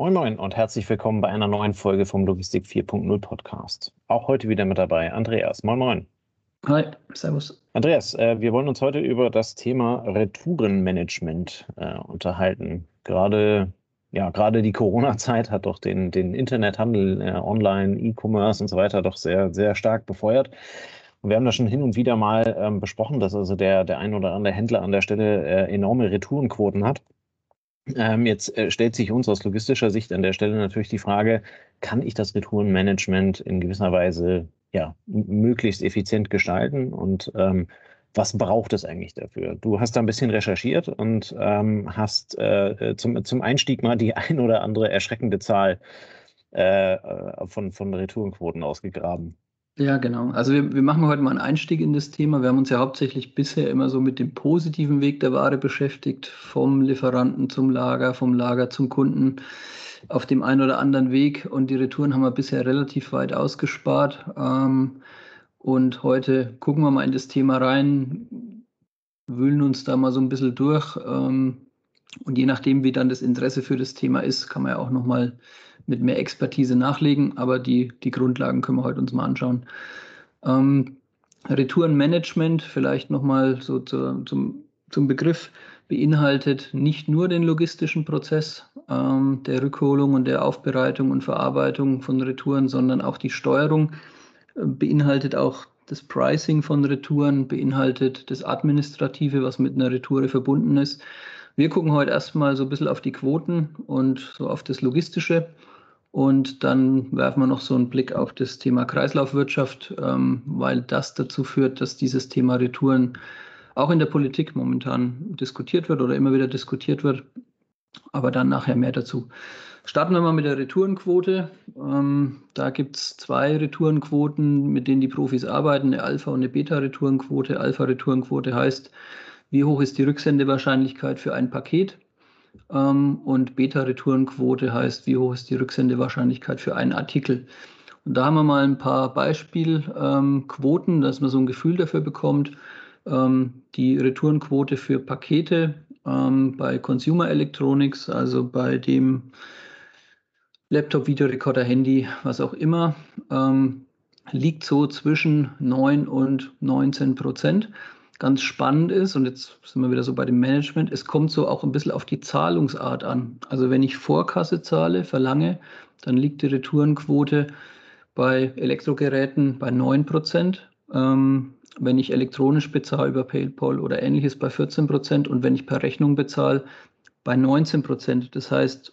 Moin Moin und herzlich willkommen bei einer neuen Folge vom Logistik 4.0 Podcast. Auch heute wieder mit dabei Andreas. Moin Moin. Hi, Servus. Andreas, äh, wir wollen uns heute über das Thema Retourenmanagement äh, unterhalten. Gerade ja, gerade die Corona-Zeit hat doch den, den Internethandel, äh, Online, E-Commerce und so weiter doch sehr, sehr stark befeuert. Und wir haben das schon hin und wieder mal ähm, besprochen, dass also der, der ein oder andere Händler an der Stelle enorme Retourenquoten hat. Ähm, jetzt äh, stellt sich uns aus logistischer Sicht an der Stelle natürlich die Frage, kann ich das Retourenmanagement in gewisser Weise ja, möglichst effizient gestalten und ähm, was braucht es eigentlich dafür? Du hast da ein bisschen recherchiert und ähm, hast äh, zum, zum Einstieg mal die ein oder andere erschreckende Zahl äh, von, von Retourenquoten ausgegraben. Ja, genau. Also wir, wir machen heute mal einen Einstieg in das Thema. Wir haben uns ja hauptsächlich bisher immer so mit dem positiven Weg der Ware beschäftigt, vom Lieferanten zum Lager, vom Lager zum Kunden auf dem einen oder anderen Weg. Und die Retouren haben wir bisher relativ weit ausgespart. Ähm, und heute gucken wir mal in das Thema rein, wühlen uns da mal so ein bisschen durch. Ähm, und je nachdem, wie dann das Interesse für das Thema ist, kann man ja auch nochmal mit mehr Expertise nachlegen. Aber die, die Grundlagen können wir heute uns mal anschauen. Ähm, Retourenmanagement, vielleicht nochmal so zu, zum, zum Begriff, beinhaltet nicht nur den logistischen Prozess ähm, der Rückholung und der Aufbereitung und Verarbeitung von Retouren, sondern auch die Steuerung beinhaltet auch das Pricing von Retouren, beinhaltet das Administrative, was mit einer Retoure verbunden ist. Wir gucken heute erstmal so ein bisschen auf die Quoten und so auf das Logistische. Und dann werfen wir noch so einen Blick auf das Thema Kreislaufwirtschaft, ähm, weil das dazu führt, dass dieses Thema Retouren auch in der Politik momentan diskutiert wird oder immer wieder diskutiert wird. Aber dann nachher mehr dazu. Starten wir mal mit der Retourenquote. Ähm, da gibt es zwei Retourenquoten, mit denen die Profis arbeiten, eine Alpha- und eine Beta-Retourenquote. Alpha-Retourenquote heißt, wie hoch ist die Rücksendewahrscheinlichkeit für ein Paket? Ähm, und Beta-Retourenquote heißt, wie hoch ist die Rücksendewahrscheinlichkeit für einen Artikel? Und da haben wir mal ein paar Beispielquoten, ähm, dass man so ein Gefühl dafür bekommt. Ähm, die Retourenquote für Pakete bei Consumer Electronics, also bei dem Laptop, Videorekorder, Handy, was auch immer, liegt so zwischen 9 und 19 Prozent. Ganz spannend ist, und jetzt sind wir wieder so bei dem Management, es kommt so auch ein bisschen auf die Zahlungsart an. Also wenn ich Vorkasse zahle, verlange, dann liegt die Retourenquote bei Elektrogeräten bei 9 Prozent. Ähm, wenn ich elektronisch bezahle über PayPal oder ähnliches bei 14 Prozent und wenn ich per Rechnung bezahle bei 19 Prozent. Das heißt,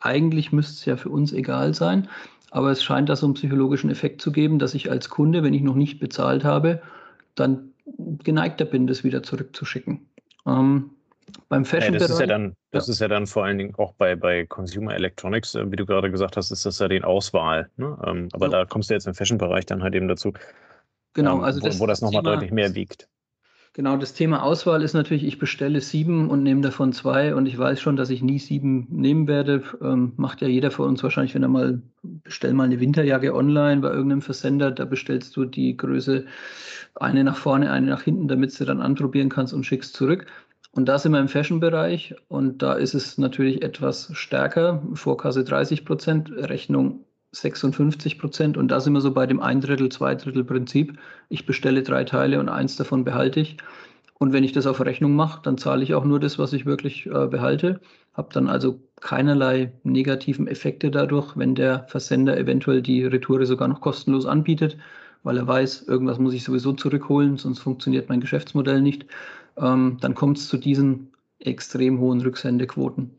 eigentlich müsste es ja für uns egal sein, aber es scheint da so einen psychologischen Effekt zu geben, dass ich als Kunde, wenn ich noch nicht bezahlt habe, dann geneigter bin, das wieder zurückzuschicken. Ähm, beim Fashion ja, das ist ja dann, das ja. ist ja dann vor allen Dingen auch bei, bei Consumer Electronics, äh, wie du gerade gesagt hast, ist das ja die Auswahl. Ne? Ähm, aber ja. da kommst du jetzt im Fashion-Bereich dann halt eben dazu, genau, ähm, also wo, das, wo das nochmal deutlich mehr wiegt. Genau, das Thema Auswahl ist natürlich, ich bestelle sieben und nehme davon zwei und ich weiß schon, dass ich nie sieben nehmen werde. Ähm, macht ja jeder von uns wahrscheinlich, wenn er mal, bestell mal eine Winterjacke online bei irgendeinem Versender, da bestellst du die Größe eine nach vorne, eine nach hinten, damit du dann anprobieren kannst und schickst zurück. Und da sind wir im Fashion-Bereich und da ist es natürlich etwas stärker. Vorkasse 30 Prozent, Rechnung 56 Prozent. Und da sind wir so bei dem Ein Drittel, Zwei Drittel Prinzip. Ich bestelle drei Teile und eins davon behalte ich. Und wenn ich das auf Rechnung mache, dann zahle ich auch nur das, was ich wirklich äh, behalte. Habe dann also keinerlei negativen Effekte dadurch, wenn der Versender eventuell die Retoure sogar noch kostenlos anbietet, weil er weiß, irgendwas muss ich sowieso zurückholen, sonst funktioniert mein Geschäftsmodell nicht. Ähm, dann kommt es zu diesen extrem hohen Rücksendequoten.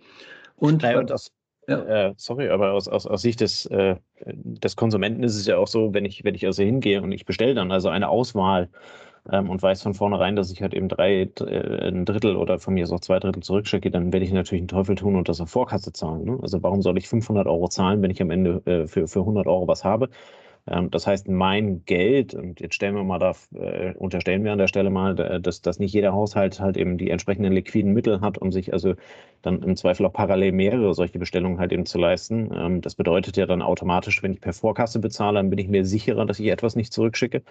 Und, naja, und das, ja. Äh, sorry, aber aus, aus, aus Sicht des, äh, des Konsumenten ist es ja auch so, wenn ich, wenn ich also hingehe und ich bestelle dann also eine Auswahl ähm, und weiß von vornherein, dass ich halt eben drei, äh, ein Drittel oder von mir ist auch zwei Drittel zurückschicke, dann werde ich natürlich einen Teufel tun und das auf Vorkasse zahlen. Ne? Also warum soll ich 500 Euro zahlen, wenn ich am Ende äh, für, für 100 Euro was habe? Ähm, das heißt, mein Geld, und jetzt stellen wir mal da, äh, unterstellen wir an der Stelle mal, dass, dass nicht jeder Haushalt halt eben die entsprechenden liquiden Mittel hat, um sich also dann im Zweifel auch parallel mehrere solche Bestellungen halt eben zu leisten. Ähm, das bedeutet ja dann automatisch, wenn ich per Vorkasse bezahle, dann bin ich mir sicherer, dass ich etwas nicht zurückschicke,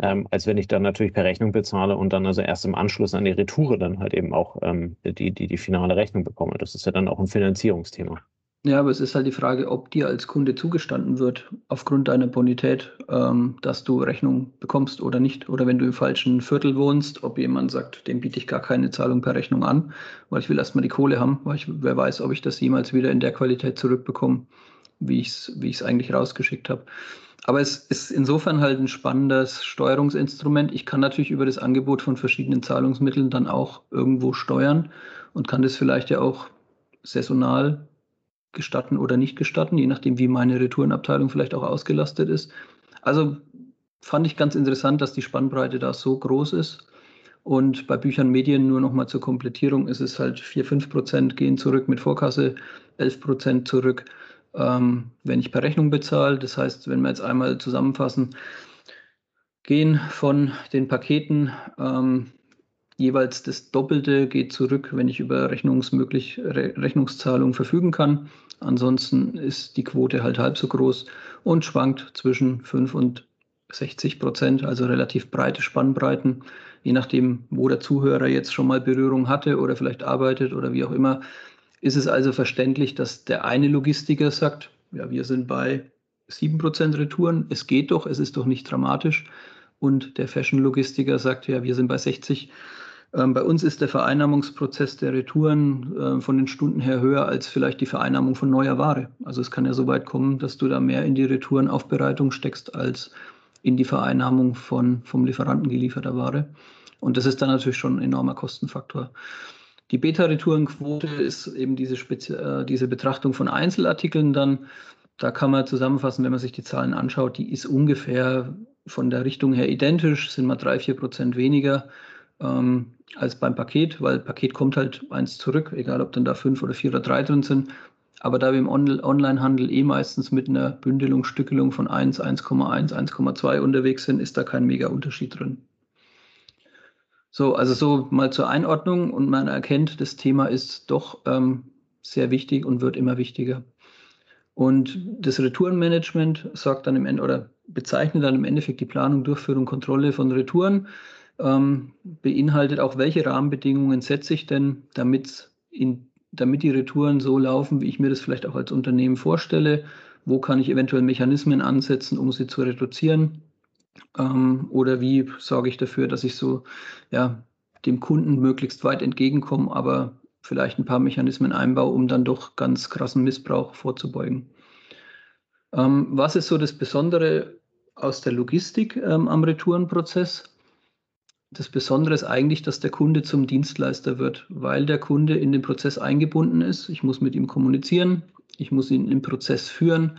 ähm, als wenn ich dann natürlich per Rechnung bezahle und dann also erst im Anschluss an die Retoure dann halt eben auch ähm, die, die, die finale Rechnung bekomme. Das ist ja dann auch ein Finanzierungsthema. Ja, aber es ist halt die Frage, ob dir als Kunde zugestanden wird, aufgrund deiner Bonität, ähm, dass du Rechnung bekommst oder nicht. Oder wenn du im falschen Viertel wohnst, ob jemand sagt, dem biete ich gar keine Zahlung per Rechnung an, weil ich will erstmal die Kohle haben, weil ich, wer weiß, ob ich das jemals wieder in der Qualität zurückbekomme, wie ich es wie eigentlich rausgeschickt habe. Aber es ist insofern halt ein spannendes Steuerungsinstrument. Ich kann natürlich über das Angebot von verschiedenen Zahlungsmitteln dann auch irgendwo steuern und kann das vielleicht ja auch saisonal gestatten oder nicht gestatten, je nachdem, wie meine Retourenabteilung vielleicht auch ausgelastet ist. Also fand ich ganz interessant, dass die Spannbreite da so groß ist. Und bei Büchern Medien nur nochmal zur Komplettierung ist es halt 4, 5 Prozent gehen zurück mit Vorkasse, 11 Prozent zurück, ähm, wenn ich per Rechnung bezahle. Das heißt, wenn wir jetzt einmal zusammenfassen, gehen von den Paketen ähm, jeweils das Doppelte geht zurück, wenn ich über rechnungsmöglich, Re Rechnungszahlung verfügen kann. Ansonsten ist die Quote halt halb so groß und schwankt zwischen 5 und 60 Prozent, also relativ breite Spannbreiten, je nachdem, wo der Zuhörer jetzt schon mal Berührung hatte oder vielleicht arbeitet oder wie auch immer. Ist es also verständlich, dass der eine Logistiker sagt, ja, wir sind bei 7 Prozent Retouren, es geht doch, es ist doch nicht dramatisch. Und der Fashion-Logistiker sagt, ja, wir sind bei 60 Prozent ähm, bei uns ist der Vereinnahmungsprozess der Retouren äh, von den Stunden her höher als vielleicht die Vereinnahmung von neuer Ware. Also es kann ja so weit kommen, dass du da mehr in die Retourenaufbereitung steckst als in die Vereinnahmung von vom Lieferanten gelieferter Ware. Und das ist dann natürlich schon ein enormer Kostenfaktor. Die Beta-Retourenquote ist eben diese, Spezi äh, diese Betrachtung von Einzelartikeln dann. Da kann man zusammenfassen, wenn man sich die Zahlen anschaut, die ist ungefähr von der Richtung her identisch, sind mal drei, vier Prozent weniger ähm, als beim Paket, weil Paket kommt halt eins zurück, egal ob dann da fünf oder vier oder drei drin sind. Aber da wir im On Onlinehandel eh meistens mit einer Bündelung, Stückelung von 1, 1,1, 1,2 unterwegs sind, ist da kein mega Unterschied drin. So, also so mal zur Einordnung und man erkennt, das Thema ist doch ähm, sehr wichtig und wird immer wichtiger. Und das Retourenmanagement sorgt dann im Ende oder bezeichnet dann im Endeffekt die Planung, Durchführung, Kontrolle von Retouren ähm, beinhaltet auch, welche Rahmenbedingungen setze ich denn, damit, in, damit die Retouren so laufen, wie ich mir das vielleicht auch als Unternehmen vorstelle. Wo kann ich eventuell Mechanismen ansetzen, um sie zu reduzieren? Ähm, oder wie sorge ich dafür, dass ich so ja, dem Kunden möglichst weit entgegenkomme, aber vielleicht ein paar Mechanismen einbaue, um dann doch ganz krassen Missbrauch vorzubeugen. Ähm, was ist so das Besondere aus der Logistik ähm, am Retourenprozess? Das Besondere ist eigentlich, dass der Kunde zum Dienstleister wird, weil der Kunde in den Prozess eingebunden ist. Ich muss mit ihm kommunizieren, ich muss ihn im Prozess führen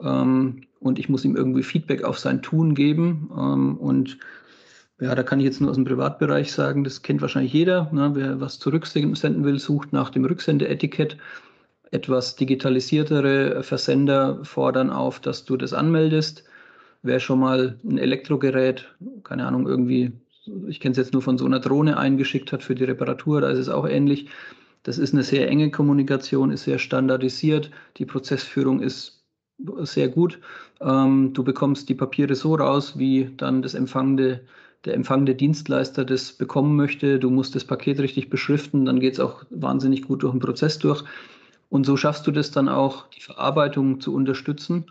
ähm, und ich muss ihm irgendwie Feedback auf sein Tun geben. Ähm, und ja, da kann ich jetzt nur aus dem Privatbereich sagen, das kennt wahrscheinlich jeder. Ne? Wer was zurücksenden will, sucht nach dem Rücksendeetikett. Etwas digitalisiertere Versender fordern auf, dass du das anmeldest. Wer schon mal ein Elektrogerät, keine Ahnung, irgendwie ich kenne es jetzt nur von so einer Drohne eingeschickt hat für die Reparatur, da ist es auch ähnlich. Das ist eine sehr enge Kommunikation, ist sehr standardisiert. Die Prozessführung ist sehr gut. Ähm, du bekommst die Papiere so raus, wie dann das empfangende, der empfangende Dienstleister das bekommen möchte. Du musst das Paket richtig beschriften, dann geht es auch wahnsinnig gut durch den Prozess durch. Und so schaffst du das dann auch, die Verarbeitung zu unterstützen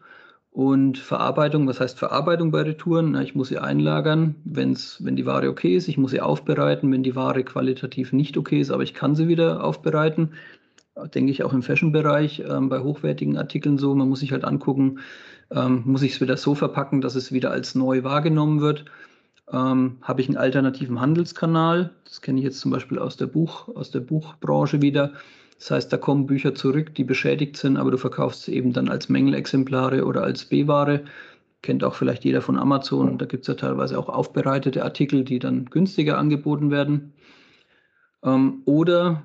und Verarbeitung, was heißt Verarbeitung bei Retouren? Na, ich muss sie einlagern, wenn's, wenn die Ware okay ist. Ich muss sie aufbereiten, wenn die Ware qualitativ nicht okay ist, aber ich kann sie wieder aufbereiten. Denke ich auch im Fashion-Bereich, ähm, bei hochwertigen Artikeln so. Man muss sich halt angucken, ähm, muss ich es wieder so verpacken, dass es wieder als neu wahrgenommen wird. Ähm, Habe ich einen alternativen Handelskanal? Das kenne ich jetzt zum Beispiel aus der, Buch, aus der Buchbranche wieder das heißt, da kommen Bücher zurück, die beschädigt sind, aber du verkaufst sie eben dann als Mängelexemplare oder als B-Ware. Kennt auch vielleicht jeder von Amazon. Da gibt es ja teilweise auch aufbereitete Artikel, die dann günstiger angeboten werden. Ähm, oder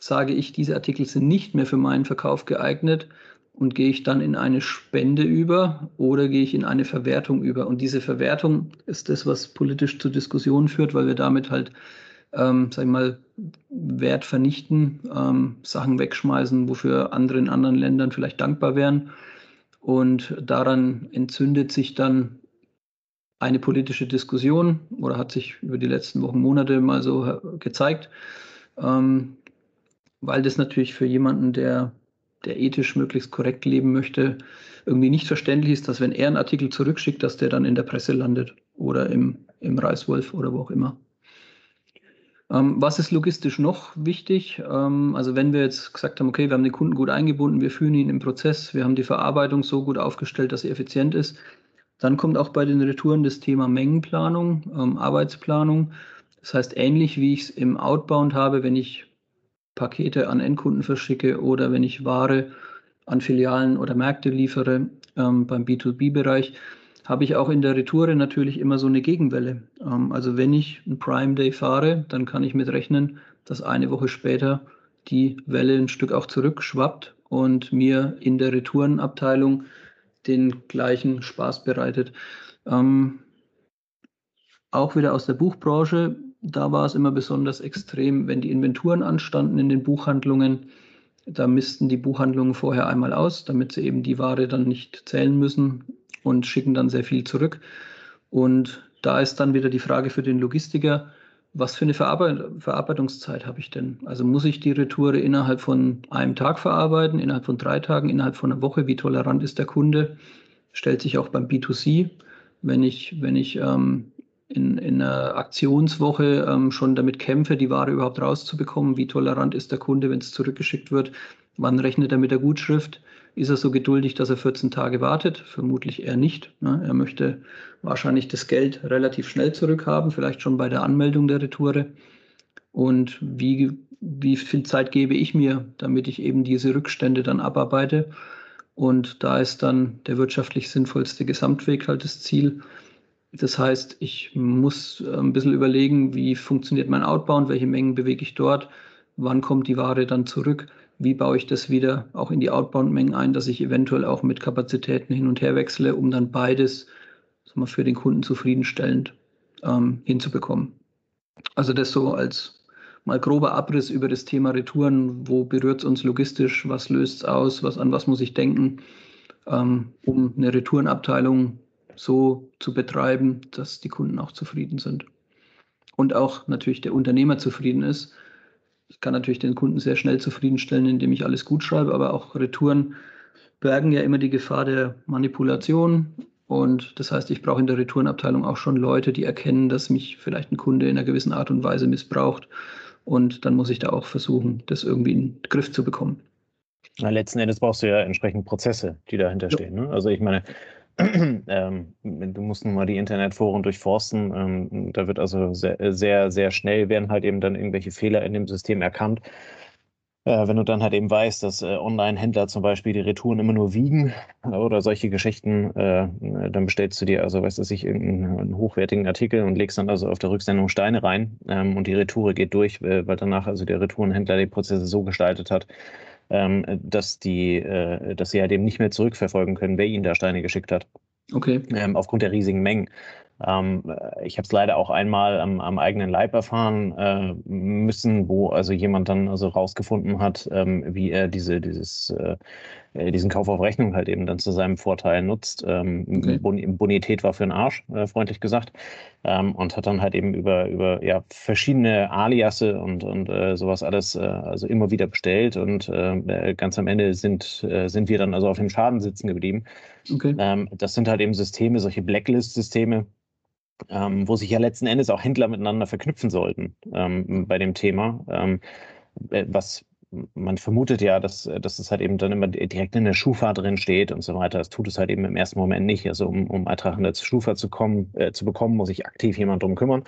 sage ich, diese Artikel sind nicht mehr für meinen Verkauf geeignet und gehe ich dann in eine Spende über oder gehe ich in eine Verwertung über. Und diese Verwertung ist das, was politisch zu Diskussionen führt, weil wir damit halt ähm, sag ich mal, Wert vernichten, ähm, Sachen wegschmeißen, wofür andere in anderen Ländern vielleicht dankbar wären. Und daran entzündet sich dann eine politische Diskussion oder hat sich über die letzten Wochen, Monate mal so gezeigt, ähm, weil das natürlich für jemanden, der der ethisch möglichst korrekt leben möchte, irgendwie nicht verständlich ist, dass wenn er einen Artikel zurückschickt, dass der dann in der Presse landet oder im, im Reißwolf oder wo auch immer. Ähm, was ist logistisch noch wichtig? Ähm, also wenn wir jetzt gesagt haben, okay, wir haben den Kunden gut eingebunden, wir führen ihn im Prozess, wir haben die Verarbeitung so gut aufgestellt, dass sie effizient ist, dann kommt auch bei den Retouren das Thema Mengenplanung, ähm, Arbeitsplanung. Das heißt, ähnlich wie ich es im Outbound habe, wenn ich Pakete an Endkunden verschicke oder wenn ich Ware an Filialen oder Märkte liefere beim B2B-Bereich, habe ich auch in der Retoure natürlich immer so eine Gegenwelle. Ähm, also wenn ich ein Prime Day fahre, dann kann ich mit rechnen, dass eine Woche später die Welle ein Stück auch zurückschwappt und mir in der Retourenabteilung den gleichen Spaß bereitet. Ähm, auch wieder aus der Buchbranche, da war es immer besonders extrem, wenn die Inventuren anstanden in den Buchhandlungen. Da missten die Buchhandlungen vorher einmal aus, damit sie eben die Ware dann nicht zählen müssen und schicken dann sehr viel zurück. Und da ist dann wieder die Frage für den Logistiker, was für eine Verarbeit Verarbeitungszeit habe ich denn? Also muss ich die Retoure innerhalb von einem Tag verarbeiten, innerhalb von drei Tagen, innerhalb von einer Woche? Wie tolerant ist der Kunde? Stellt sich auch beim B2C, wenn ich, wenn ich ähm, in, in einer Aktionswoche ähm, schon damit kämpfe, die Ware überhaupt rauszubekommen, wie tolerant ist der Kunde, wenn es zurückgeschickt wird? Wann rechnet er mit der Gutschrift? Ist er so geduldig, dass er 14 Tage wartet? Vermutlich eher nicht. Ne? Er möchte wahrscheinlich das Geld relativ schnell zurückhaben, vielleicht schon bei der Anmeldung der Retoure. Und wie, wie viel Zeit gebe ich mir, damit ich eben diese Rückstände dann abarbeite? Und da ist dann der wirtschaftlich sinnvollste Gesamtweg halt das Ziel. Das heißt, ich muss äh, ein bisschen überlegen, wie funktioniert mein Outbound, welche Mengen bewege ich dort, wann kommt die Ware dann zurück wie baue ich das wieder auch in die Outbound-Mengen ein, dass ich eventuell auch mit Kapazitäten hin und her wechsle, um dann beides wir, für den Kunden zufriedenstellend ähm, hinzubekommen. Also das so als mal grober Abriss über das Thema Retouren, wo berührt es uns logistisch, was löst es aus, was, an was muss ich denken, ähm, um eine Retourenabteilung so zu betreiben, dass die Kunden auch zufrieden sind. Und auch natürlich der Unternehmer zufrieden ist, ich kann natürlich den Kunden sehr schnell zufriedenstellen, indem ich alles gut schreibe, aber auch Retouren bergen ja immer die Gefahr der Manipulation. Und das heißt, ich brauche in der Retourenabteilung auch schon Leute, die erkennen, dass mich vielleicht ein Kunde in einer gewissen Art und Weise missbraucht. Und dann muss ich da auch versuchen, das irgendwie in den Griff zu bekommen. Na, letzten Endes brauchst du ja entsprechend Prozesse, die dahinter stehen. Ne? Also ich meine, ähm, du musst nun mal die Internetforen durchforsten. Ähm, da wird also sehr, sehr, sehr schnell werden halt eben dann irgendwelche Fehler in dem System erkannt. Äh, wenn du dann halt eben weißt, dass äh, Online-Händler zum Beispiel die Retouren immer nur wiegen äh, oder solche Geschichten, äh, dann bestellst du dir also, weißt du, sich irgendeinen hochwertigen Artikel und legst dann also auf der Rücksendung Steine rein ähm, und die Retoure geht durch, weil danach also der Retourenhändler die Prozesse so gestaltet hat, dass die, äh, dass sie halt eben nicht mehr zurückverfolgen können, wer ihnen da Steine geschickt hat. Okay. Ähm, aufgrund der riesigen Mengen. Ähm, äh, ich habe es leider auch einmal am, am eigenen Leib erfahren äh, müssen, wo also jemand dann also rausgefunden hat, ähm, wie er diese, dieses, äh diesen Kauf auf Rechnung halt eben dann zu seinem Vorteil nutzt. Ähm, okay. Bonität war für den Arsch, äh, freundlich gesagt. Ähm, und hat dann halt eben über, über ja, verschiedene Aliasse und, und äh, sowas alles also immer wieder bestellt. Und ganz am Ende sind, sind wir dann also auf dem Schaden sitzen geblieben. Okay. Ähm, das sind halt eben Systeme, solche Blacklist-Systeme, ähm, wo sich ja letzten Endes auch Händler miteinander verknüpfen sollten ähm, bei dem Thema. Ähm, äh, was man vermutet ja, dass, dass es halt eben dann immer direkt in der Schufa drin steht und so weiter. Das tut es halt eben im ersten Moment nicht. Also um, um Eintrag in der Schufa zu, kommen, äh, zu bekommen, muss sich aktiv jemand drum kümmern.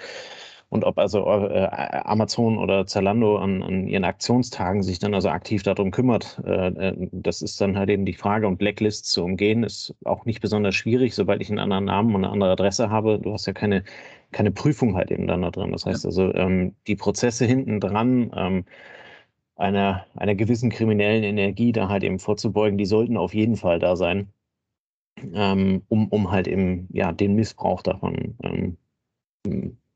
Und ob also äh, Amazon oder Zalando an, an, ihren Aktionstagen sich dann also aktiv darum kümmert, äh, äh, das ist dann halt eben die Frage. Und Blacklists zu umgehen ist auch nicht besonders schwierig, sobald ich einen anderen Namen und eine andere Adresse habe. Du hast ja keine, keine Prüfung halt eben dann da drin. Das heißt also, ähm, die Prozesse hinten dran, ähm, einer, einer gewissen kriminellen Energie da halt eben vorzubeugen, die sollten auf jeden Fall da sein, ähm, um, um halt eben ja den Missbrauch davon ähm,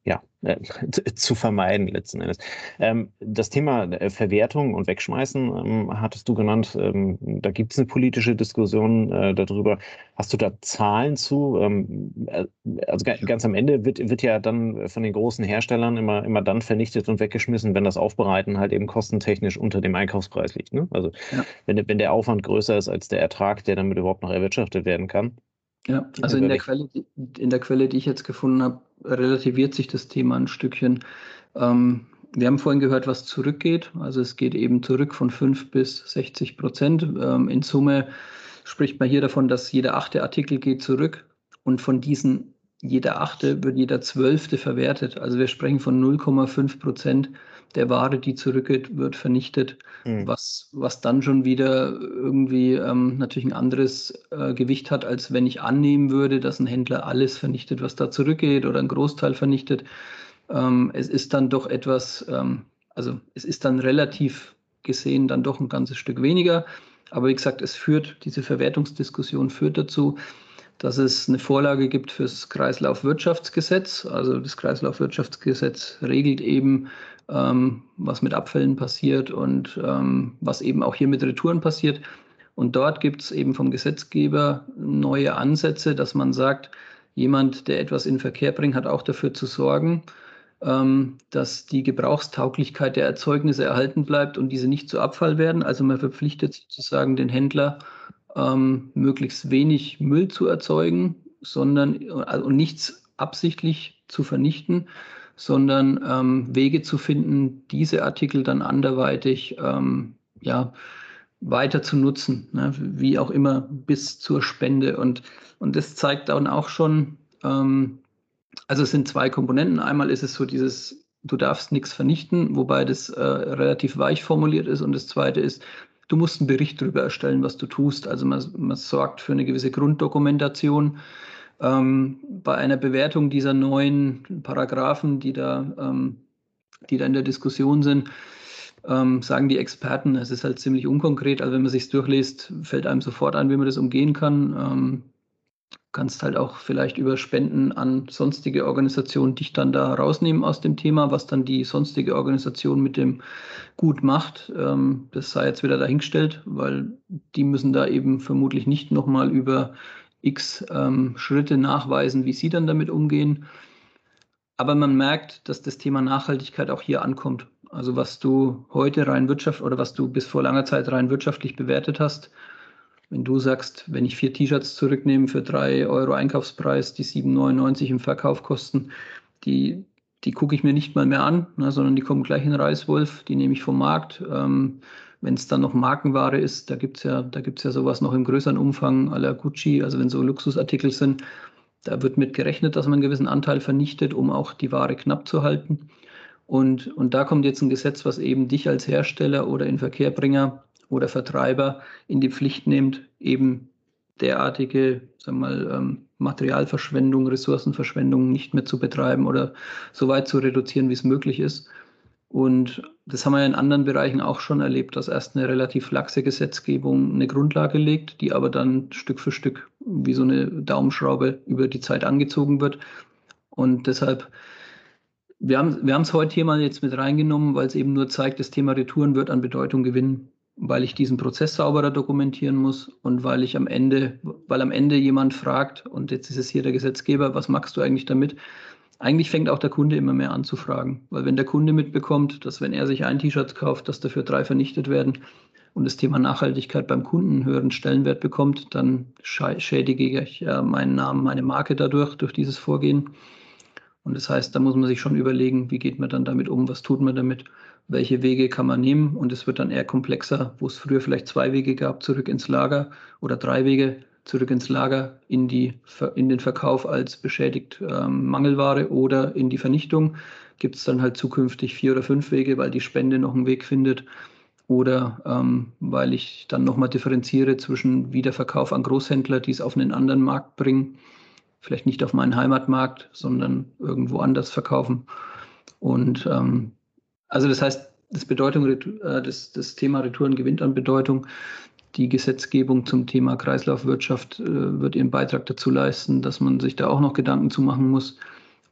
ja, äh, zu vermeiden letzten Endes. Ähm, das Thema äh, Verwertung und Wegschmeißen ähm, hattest du genannt. Ähm, da gibt es eine politische Diskussion äh, darüber. Hast du da Zahlen zu? Also ganz am Ende wird, wird ja dann von den großen Herstellern immer, immer dann vernichtet und weggeschmissen, wenn das Aufbereiten halt eben kostentechnisch unter dem Einkaufspreis liegt. Ne? Also ja. wenn, wenn der Aufwand größer ist als der Ertrag, der damit überhaupt noch erwirtschaftet werden kann. Ja, also in der, Quelle, in der Quelle, die ich jetzt gefunden habe, relativiert sich das Thema ein Stückchen. Ähm, wir haben vorhin gehört, was zurückgeht. Also es geht eben zurück von 5 bis 60 Prozent. Ähm, in Summe spricht man hier davon, dass jeder achte Artikel geht zurück. Und von diesen jeder achte wird jeder zwölfte verwertet. Also wir sprechen von 0,5 Prozent der Ware, die zurückgeht, wird vernichtet, mhm. was, was dann schon wieder irgendwie ähm, natürlich ein anderes äh, Gewicht hat, als wenn ich annehmen würde, dass ein Händler alles vernichtet, was da zurückgeht oder einen Großteil vernichtet. Ähm, es ist dann doch etwas, ähm, also es ist dann relativ gesehen dann doch ein ganzes Stück weniger. Aber wie gesagt, es führt, diese Verwertungsdiskussion führt dazu, dass es eine Vorlage gibt fürs Kreislaufwirtschaftsgesetz. Also das Kreislaufwirtschaftsgesetz regelt eben, ähm, was mit Abfällen passiert und ähm, was eben auch hier mit Retouren passiert. Und dort gibt es eben vom Gesetzgeber neue Ansätze, dass man sagt, jemand, der etwas in Verkehr bringt, hat auch dafür zu sorgen, ähm, dass die Gebrauchstauglichkeit der Erzeugnisse erhalten bleibt und diese nicht zu Abfall werden. Also man verpflichtet sozusagen den Händler, ähm, möglichst wenig Müll zu erzeugen, sondern also nichts absichtlich zu vernichten, sondern ähm, Wege zu finden, diese Artikel dann anderweitig ähm, ja, weiter zu nutzen, ne? wie auch immer bis zur Spende. Und, und das zeigt dann auch schon, ähm, also es sind zwei Komponenten. Einmal ist es so dieses, du darfst nichts vernichten, wobei das äh, relativ weich formuliert ist. Und das zweite ist, du musst einen Bericht darüber erstellen, was du tust. Also man, man sorgt für eine gewisse Grunddokumentation. Ähm, bei einer Bewertung dieser neuen Paragraphen, die da, ähm, die da in der Diskussion sind, ähm, sagen die Experten, es ist halt ziemlich unkonkret. Also wenn man sich durchliest, fällt einem sofort ein, wie man das umgehen kann. Ähm, kannst halt auch vielleicht über Spenden an sonstige Organisationen dich dann da rausnehmen aus dem Thema, was dann die sonstige Organisation mit dem gut macht. Ähm, das sei jetzt wieder dahingestellt, weil die müssen da eben vermutlich nicht nochmal über x ähm, Schritte nachweisen, wie sie dann damit umgehen. Aber man merkt, dass das Thema Nachhaltigkeit auch hier ankommt. Also was du heute rein wirtschaft oder was du bis vor langer Zeit rein wirtschaftlich bewertet hast, wenn du sagst, wenn ich vier T-Shirts zurücknehme für drei Euro Einkaufspreis, die 7,99 im Verkauf kosten, die, die gucke ich mir nicht mal mehr an, ne, sondern die kommen gleich in Reiswolf, die nehme ich vom Markt. Ähm, wenn es dann noch Markenware ist, da gibt es ja, ja sowas noch im größeren Umfang la Gucci, also wenn so Luxusartikel sind, da wird mit gerechnet, dass man einen gewissen Anteil vernichtet, um auch die Ware knapp zu halten. Und, und da kommt jetzt ein Gesetz, was eben dich als Hersteller oder Inverkehrbringer oder Vertreiber in die Pflicht nimmt, eben derartige sagen wir mal, ähm, Materialverschwendung, Ressourcenverschwendung nicht mehr zu betreiben oder so weit zu reduzieren, wie es möglich ist. Und das haben wir in anderen Bereichen auch schon erlebt, dass erst eine relativ laxe Gesetzgebung eine Grundlage legt, die aber dann Stück für Stück wie so eine Daumenschraube über die Zeit angezogen wird. Und deshalb, wir haben wir es heute hier mal jetzt mit reingenommen, weil es eben nur zeigt, das Thema Retouren wird an Bedeutung gewinnen weil ich diesen Prozess sauberer dokumentieren muss und weil ich am Ende, weil am Ende jemand fragt, und jetzt ist es hier der Gesetzgeber, was machst du eigentlich damit? Eigentlich fängt auch der Kunde immer mehr an zu fragen, weil wenn der Kunde mitbekommt, dass wenn er sich ein T-Shirt kauft, dass dafür drei vernichtet werden und das Thema Nachhaltigkeit beim Kunden einen höheren Stellenwert bekommt, dann schädige ich ja meinen Namen, meine Marke dadurch, durch dieses Vorgehen. Und das heißt, da muss man sich schon überlegen, wie geht man dann damit um, was tut man damit welche Wege kann man nehmen. Und es wird dann eher komplexer, wo es früher vielleicht zwei Wege gab, zurück ins Lager oder drei Wege zurück ins Lager, in, die, in den Verkauf als beschädigt ähm, Mangelware oder in die Vernichtung. Gibt es dann halt zukünftig vier oder fünf Wege, weil die Spende noch einen Weg findet oder ähm, weil ich dann nochmal differenziere zwischen Wiederverkauf an Großhändler, die es auf einen anderen Markt bringen, vielleicht nicht auf meinen Heimatmarkt, sondern irgendwo anders verkaufen. Und ähm, also das heißt, das, Bedeutung, äh, das, das Thema Retouren gewinnt an Bedeutung. Die Gesetzgebung zum Thema Kreislaufwirtschaft äh, wird ihren Beitrag dazu leisten, dass man sich da auch noch Gedanken zu machen muss.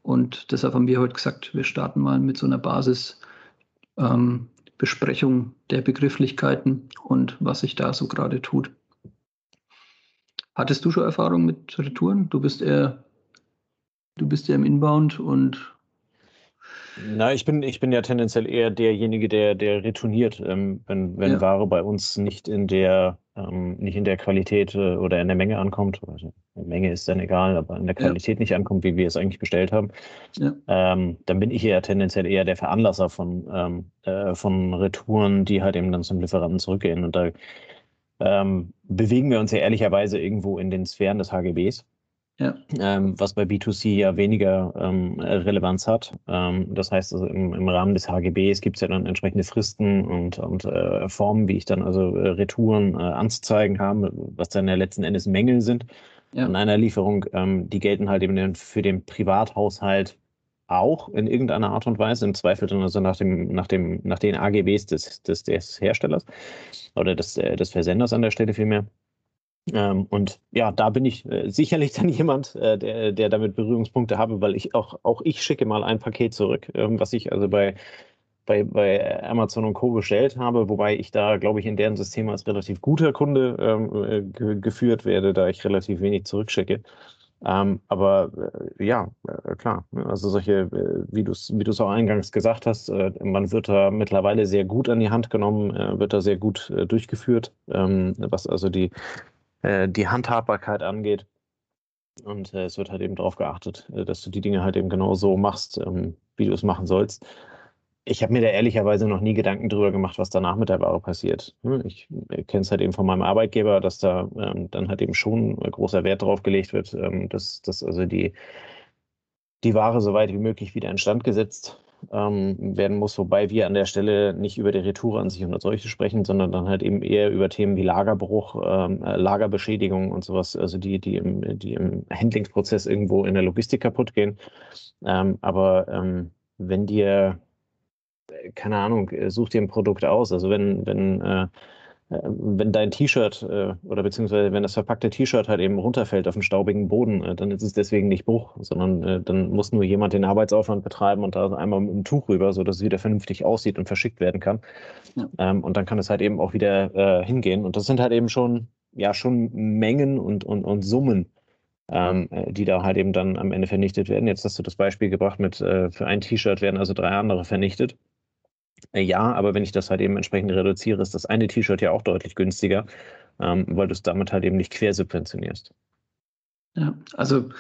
Und deshalb haben wir heute gesagt, wir starten mal mit so einer Basisbesprechung ähm, der Begrifflichkeiten und was sich da so gerade tut. Hattest du schon Erfahrung mit Retouren? Du bist eher, du bist ja im Inbound und na, ich bin, ich bin ja tendenziell eher derjenige, der, der retourniert, ähm, wenn, wenn ja. Ware bei uns nicht in der, ähm, nicht in der Qualität äh, oder in der Menge ankommt. Also, die Menge ist dann egal, aber in der Qualität ja. nicht ankommt, wie wir es eigentlich bestellt haben. Ja. Ähm, dann bin ich eher tendenziell eher der Veranlasser von, ähm, äh, von Retouren, die halt eben dann zum Lieferanten zurückgehen. Und da ähm, bewegen wir uns ja ehrlicherweise irgendwo in den Sphären des HGBs. Ja. Ähm, was bei B2C ja weniger ähm, Relevanz hat. Ähm, das heißt, also im, im, Rahmen des HGBs gibt es ja dann entsprechende Fristen und, und äh, Formen, wie ich dann also äh, Retouren äh, anzuzeigen habe, was dann ja letzten Endes Mängel sind ja. an einer Lieferung. Ähm, die gelten halt eben für den Privathaushalt auch in irgendeiner Art und Weise, im Zweifel dann also nach, dem, nach, dem, nach den AGBs des, des, des Herstellers oder des, äh, des Versenders an der Stelle vielmehr. Ähm, und ja, da bin ich äh, sicherlich dann jemand, äh, der, der damit Berührungspunkte habe, weil ich auch, auch ich schicke mal ein Paket zurück, ähm, was ich also bei, bei, bei Amazon und Co. bestellt habe, wobei ich da, glaube ich, in deren System als relativ guter Kunde ähm, äh, geführt werde, da ich relativ wenig zurückschicke. Ähm, aber äh, ja, äh, klar, ne, also solche, äh, wie du es wie auch eingangs gesagt hast, äh, man wird da mittlerweile sehr gut an die Hand genommen, äh, wird da sehr gut durchgeführt, ähm, was also die, die Handhabbarkeit angeht. Und es wird halt eben darauf geachtet, dass du die Dinge halt eben genau so machst, ähm, wie du es machen sollst ich habe mir da ehrlicherweise noch nie Gedanken drüber gemacht, was danach mit der Ware passiert. Hm, ich kenne es halt eben von meinem Arbeitgeber, dass da ähm, dann halt eben schon großer Wert darauf gelegt wird, ähm, dass, dass also die, die Ware so weit wie möglich wieder instand gesetzt ähm, werden muss, wobei wir an der Stelle nicht über die Retour an sich und als solche sprechen, sondern dann halt eben eher über Themen wie Lagerbruch, ähm, äh, Lagerbeschädigung und sowas, also die, die im, die im Handlingsprozess irgendwo in der Logistik kaputt gehen. Ähm, aber ähm, wenn dir keine Ahnung, äh, such dir ein Produkt aus. Also wenn, wenn, äh, äh, wenn dein T-Shirt äh, oder beziehungsweise wenn das verpackte T-Shirt halt eben runterfällt auf den staubigen Boden, äh, dann ist es deswegen nicht Bruch, sondern äh, dann muss nur jemand den Arbeitsaufwand betreiben und da einmal mit dem Tuch rüber, sodass es wieder vernünftig aussieht und verschickt werden kann. Ja. Ähm, und dann kann es halt eben auch wieder hingehen. Und das sind halt eben schon, ja, schon Mengen und, und, und Summen, ähm, die da halt eben dann am Ende vernichtet werden. Jetzt hast du das Beispiel gebracht mit, äh, für ein T-Shirt werden also drei andere vernichtet. Ja, aber wenn ich das halt eben entsprechend reduziere, ist das eine T-Shirt ja auch deutlich günstiger, ähm, weil du es damit halt eben nicht quersubventionierst. Ja, also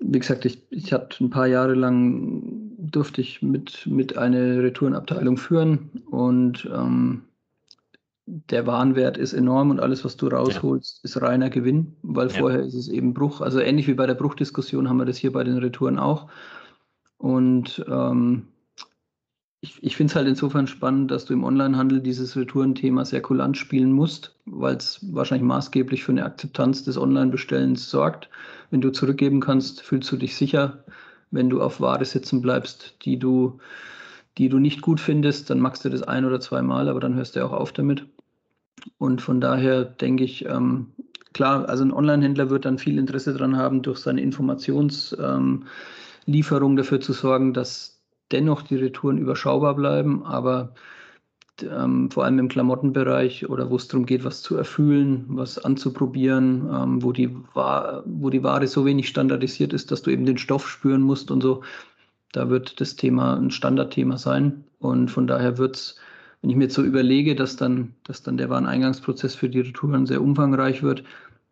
wie gesagt, ich, ich hatte ein paar Jahre lang durfte ich mit, mit eine Retourenabteilung führen und ähm, der Warenwert ist enorm und alles, was du rausholst, ja. ist reiner Gewinn, weil ja. vorher ist es eben Bruch. Also ähnlich wie bei der Bruchdiskussion haben wir das hier bei den Retouren auch. Und ähm, ich, ich finde es halt insofern spannend, dass du im Onlinehandel dieses Retourenthema sehr kulant spielen musst, weil es wahrscheinlich maßgeblich für eine Akzeptanz des Online-Bestellens sorgt. Wenn du zurückgeben kannst, fühlst du dich sicher. Wenn du auf Ware sitzen bleibst, die du, die du nicht gut findest, dann machst du das ein oder zweimal, aber dann hörst du auch auf damit. Und von daher denke ich, ähm, klar, also ein Online-Händler wird dann viel Interesse daran haben, durch seine Informationslieferung ähm, dafür zu sorgen, dass dennoch die Retouren überschaubar bleiben, aber ähm, vor allem im Klamottenbereich oder wo es darum geht, was zu erfüllen, was anzuprobieren, ähm, wo, die wo die Ware so wenig standardisiert ist, dass du eben den Stoff spüren musst und so, da wird das Thema ein Standardthema sein. Und von daher wird es, wenn ich mir jetzt so überlege, dass dann, dass dann der Wareneingangsprozess für die Retouren sehr umfangreich wird,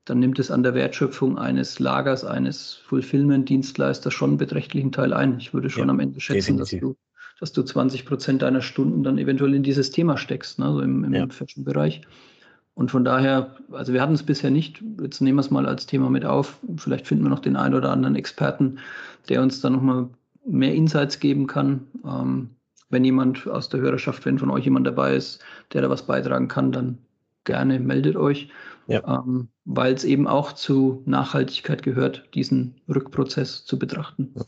dann nimmt es an der Wertschöpfung eines Lagers, eines Fulfillment-Dienstleisters schon einen beträchtlichen Teil ein. Ich würde schon ja, am Ende schätzen, dass du, dass du 20 Prozent deiner Stunden dann eventuell in dieses Thema steckst, ne, so im, im ja. Fashion-Bereich. Und von daher, also wir hatten es bisher nicht, jetzt nehmen wir es mal als Thema mit auf. Vielleicht finden wir noch den einen oder anderen Experten, der uns da nochmal mehr Insights geben kann. Ähm, wenn jemand aus der Hörerschaft, wenn von euch jemand dabei ist, der da was beitragen kann, dann gerne meldet euch ja. ähm, weil es eben auch zu Nachhaltigkeit gehört, diesen Rückprozess zu betrachten. Ja.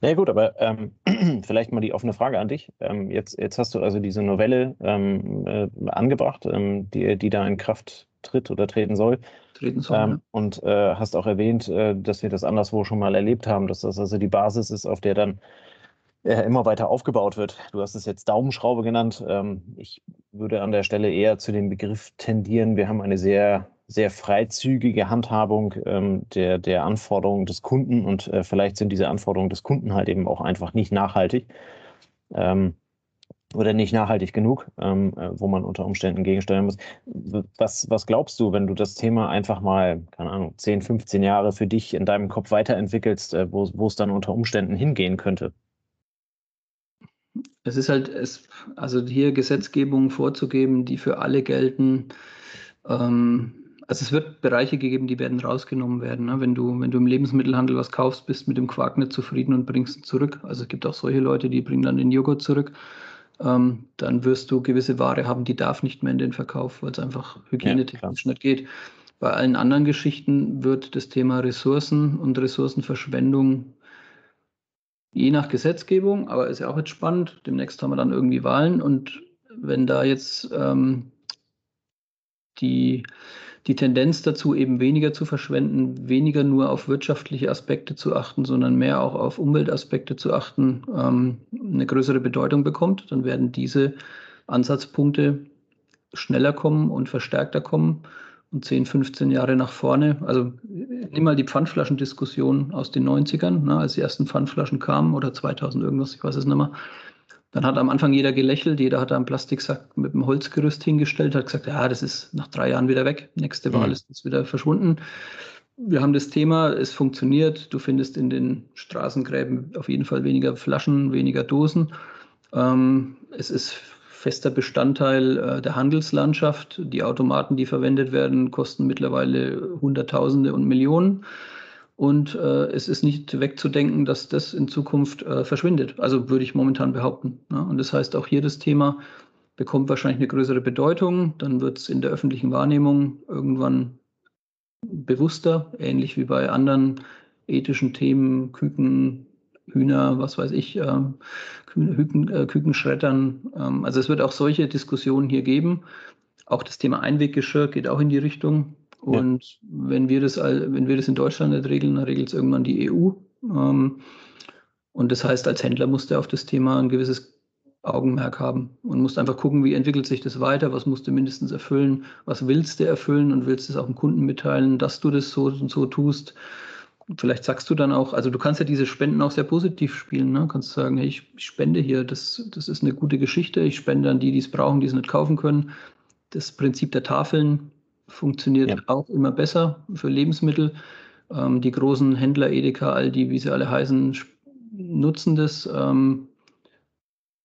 Na ja, gut, aber ähm, vielleicht mal die offene Frage an dich. Ähm, jetzt, jetzt hast du also diese Novelle ähm, äh, angebracht, ähm, die, die da in Kraft tritt oder treten soll. Treten soll ähm, ja. Und äh, hast auch erwähnt, äh, dass wir das anderswo schon mal erlebt haben, dass das also die Basis ist, auf der dann äh, immer weiter aufgebaut wird. Du hast es jetzt Daumenschraube genannt. Ähm, ich würde an der Stelle eher zu dem Begriff tendieren. Wir haben eine sehr, sehr freizügige Handhabung ähm, der, der Anforderungen des Kunden und äh, vielleicht sind diese Anforderungen des Kunden halt eben auch einfach nicht nachhaltig. Ähm, oder nicht nachhaltig genug, ähm, äh, wo man unter Umständen gegensteuern muss. Was, was glaubst du, wenn du das Thema einfach mal, keine Ahnung, 10, 15 Jahre für dich in deinem Kopf weiterentwickelst, äh, wo, wo es dann unter Umständen hingehen könnte? Es ist halt, es, also hier Gesetzgebungen vorzugeben, die für alle gelten. Ähm, also es wird Bereiche gegeben, die werden rausgenommen werden. Ne? Wenn, du, wenn du im Lebensmittelhandel was kaufst, bist mit dem Quark nicht zufrieden und bringst ihn zurück. Also es gibt auch solche Leute, die bringen dann den Joghurt zurück. Ähm, dann wirst du gewisse Ware haben, die darf nicht mehr in den Verkauf, weil es einfach hygienetechnisch ja, nicht geht. Bei allen anderen Geschichten wird das Thema Ressourcen und Ressourcenverschwendung je nach Gesetzgebung, aber ist ja auch jetzt spannend. Demnächst haben wir dann irgendwie Wahlen und wenn da jetzt ähm, die, die Tendenz dazu, eben weniger zu verschwenden, weniger nur auf wirtschaftliche Aspekte zu achten, sondern mehr auch auf Umweltaspekte zu achten, ähm, eine größere Bedeutung bekommt, dann werden diese Ansatzpunkte schneller kommen und verstärkter kommen und 10, 15 Jahre nach vorne. Also nimm mal die Pfandflaschendiskussion aus den 90ern, ne, als die ersten Pfandflaschen kamen oder 2000 irgendwas, ich weiß es nicht mehr. Dann hat am Anfang jeder gelächelt, jeder hat einen Plastiksack mit einem Holzgerüst hingestellt, hat gesagt, ja, das ist nach drei Jahren wieder weg. Nächste Wahl mhm. ist es wieder verschwunden. Wir haben das Thema, es funktioniert. Du findest in den Straßengräben auf jeden Fall weniger Flaschen, weniger Dosen. Ähm, es ist fester Bestandteil äh, der Handelslandschaft. Die Automaten, die verwendet werden, kosten mittlerweile Hunderttausende und Millionen. Und äh, es ist nicht wegzudenken, dass das in Zukunft äh, verschwindet. Also würde ich momentan behaupten. Ne? Und das heißt, auch hier das Thema bekommt wahrscheinlich eine größere Bedeutung. Dann wird es in der öffentlichen Wahrnehmung irgendwann bewusster, ähnlich wie bei anderen ethischen Themen, Küken, Hühner, was weiß ich, äh, Küken, äh, Kükenschreddern. Ähm, also es wird auch solche Diskussionen hier geben. Auch das Thema Einweggeschirr geht auch in die Richtung. Und ja. wenn, wir das, wenn wir das in Deutschland nicht regeln, dann regelt es irgendwann die EU. Ähm, und das heißt, als Händler musst du auf das Thema ein gewisses Augenmerk haben und musst einfach gucken, wie entwickelt sich das weiter, was musst du mindestens erfüllen, was willst du erfüllen und willst es auch dem Kunden mitteilen, dass du das so und so tust vielleicht sagst du dann auch, also du kannst ja diese Spenden auch sehr positiv spielen. Ne? Du kannst sagen, hey, ich spende hier, das, das ist eine gute Geschichte, ich spende an die, die es brauchen, die es nicht kaufen können. Das Prinzip der Tafeln funktioniert ja. auch immer besser für Lebensmittel. Ähm, die großen Händler, Edeka, Aldi, wie sie alle heißen, nutzen das, ähm,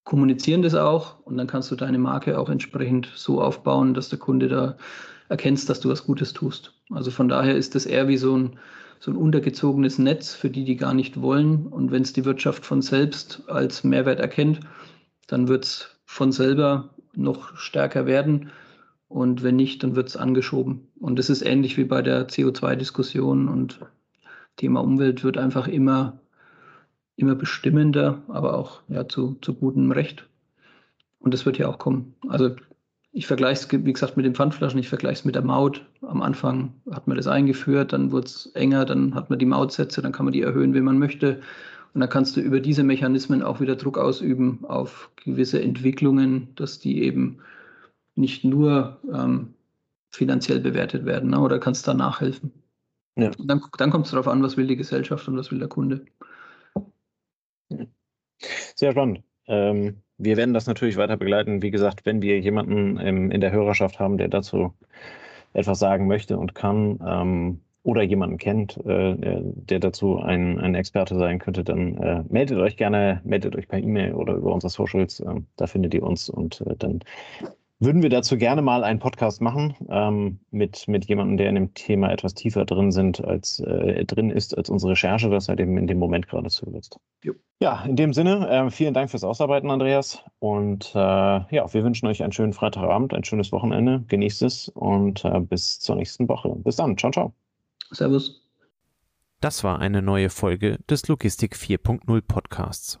kommunizieren das auch und dann kannst du deine Marke auch entsprechend so aufbauen, dass der Kunde da erkennst, dass du was Gutes tust. Also von daher ist das eher wie so ein so ein untergezogenes Netz für die, die gar nicht wollen. Und wenn es die Wirtschaft von selbst als Mehrwert erkennt, dann wird es von selber noch stärker werden. Und wenn nicht, dann wird es angeschoben. Und das ist ähnlich wie bei der CO2-Diskussion und Thema Umwelt wird einfach immer, immer bestimmender, aber auch ja, zu, zu gutem Recht. Und das wird ja auch kommen. Also ich vergleiche es, wie gesagt, mit den Pfandflaschen, ich vergleiche es mit der Maut. Am Anfang hat man das eingeführt, dann wurde es enger, dann hat man die Mautsätze, dann kann man die erhöhen, wenn man möchte. Und dann kannst du über diese Mechanismen auch wieder Druck ausüben auf gewisse Entwicklungen, dass die eben nicht nur ähm, finanziell bewertet werden, ne? oder kannst da nachhelfen. Ja. Und dann, dann kommt es darauf an, was will die Gesellschaft und was will der Kunde. Sehr spannend. Ähm, wir werden das natürlich weiter begleiten. Wie gesagt, wenn wir jemanden ähm, in der Hörerschaft haben, der dazu etwas sagen möchte und kann ähm, oder jemanden kennt, äh, der dazu ein, ein Experte sein könnte, dann äh, meldet euch gerne, meldet euch per E-Mail oder über unsere Socials. Äh, da findet ihr uns und äh, dann würden wir dazu gerne mal einen Podcast machen ähm, mit, mit jemandem, der in dem Thema etwas tiefer drin sind als äh, drin ist als unsere Recherche, das halt eben in dem Moment gerade zulässt. Ja, in dem Sinne, äh, vielen Dank fürs Ausarbeiten, Andreas. Und äh, ja, wir wünschen euch einen schönen Freitagabend, ein schönes Wochenende. Genießt es und äh, bis zur nächsten Woche. Bis dann. Ciao, ciao. Servus. Das war eine neue Folge des Logistik 4.0 Podcasts.